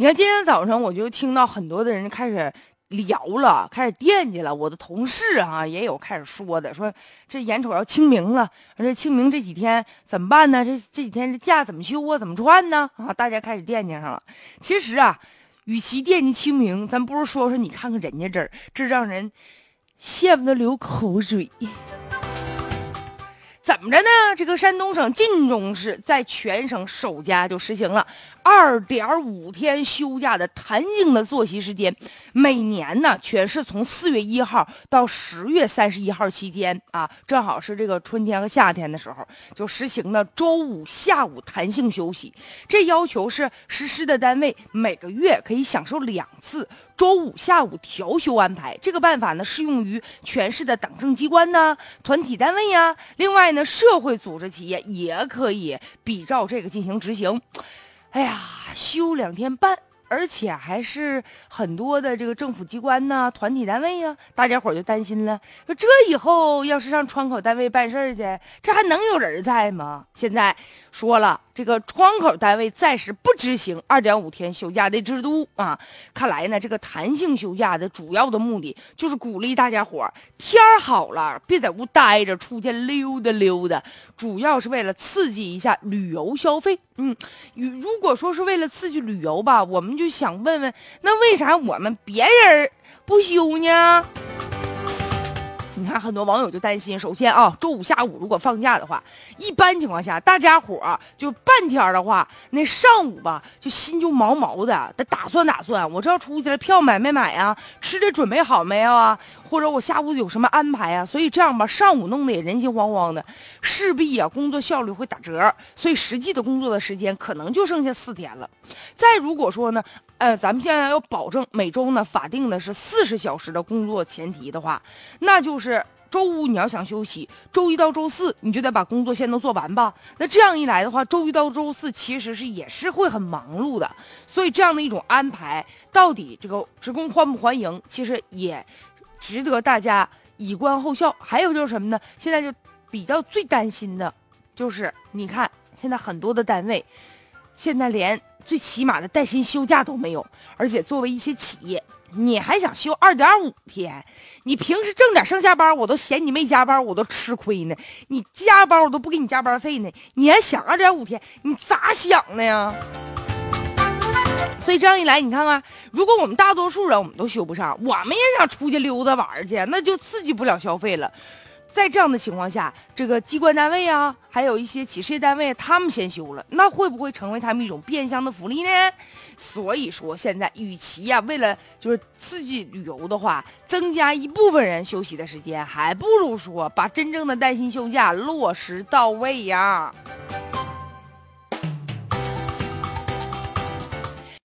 你看今天早上我就听到很多的人开始聊了，开始惦记了。我的同事啊也有开始说的，说这眼瞅要清明了，这清明这几天怎么办呢？这这几天这假怎么休啊？怎么穿呢？啊，大家开始惦记上了。其实啊，与其惦记清明，咱不如说说你看看人家这儿，这让人羡慕的流口水。怎么着呢？这个山东省晋中市在全省首家就实行了二点五天休假的弹性的作息时间。每年呢，全市从四月一号到十月三十一号期间啊，正好是这个春天和夏天的时候，就实行了周五下午弹性休息。这要求是实施的单位每个月可以享受两次。周五下午调休安排，这个办法呢适用于全市的党政机关呢、团体单位呀，另外呢，社会组织企业也可以比照这个进行执行。哎呀，休两天半。而且还是很多的这个政府机关呐、团体单位呀，大家伙就担心了，说这以后要是上窗口单位办事去，这还能有人在吗？现在说了，这个窗口单位暂时不执行二点五天休假的制度啊。看来呢，这个弹性休假的主要的目的就是鼓励大家伙儿天儿好了别在屋待着，出去溜达溜达，主要是为了刺激一下旅游消费。嗯，如果说是为了刺激旅游吧，我们就想问问，那为啥我们别人不休呢？看，很多网友就担心。首先啊，周五下午如果放假的话，一般情况下，大家伙儿就半天的话，那上午吧，就心就毛毛的，得打算打算，我这要出去了，票买没买呀？吃的准备好没有啊？或者我下午有什么安排啊？所以这样吧，上午弄得也人心惶惶的，势必啊，工作效率会打折，所以实际的工作的时间可能就剩下四天了。再如果说呢，呃，咱们现在要保证每周呢法定的是四十小时的工作前提的话，那就是周五你要想休息，周一到周四你就得把工作先都做完吧。那这样一来的话，周一到周四其实是也是会很忙碌的。所以这样的一种安排，到底这个职工欢不欢迎，其实也。值得大家以观后效。还有就是什么呢？现在就比较最担心的，就是你看现在很多的单位，现在连最起码的带薪休假都没有。而且作为一些企业，你还想休二点五天？你平时挣点上下班，我都嫌你没加班，我都吃亏呢。你加班，我都不给你加班费呢。你还想二点五天？你咋想的呀？所以这样一来，你看看，如果我们大多数人我们都休不上，我们也想出去溜达玩去，那就刺激不了消费了。在这样的情况下，这个机关单位啊，还有一些企事业单位，他们先休了，那会不会成为他们一种变相的福利呢？所以说，现在与其呀，为了就是刺激旅游的话，增加一部分人休息的时间，还不如说把真正的带薪休假落实到位呀。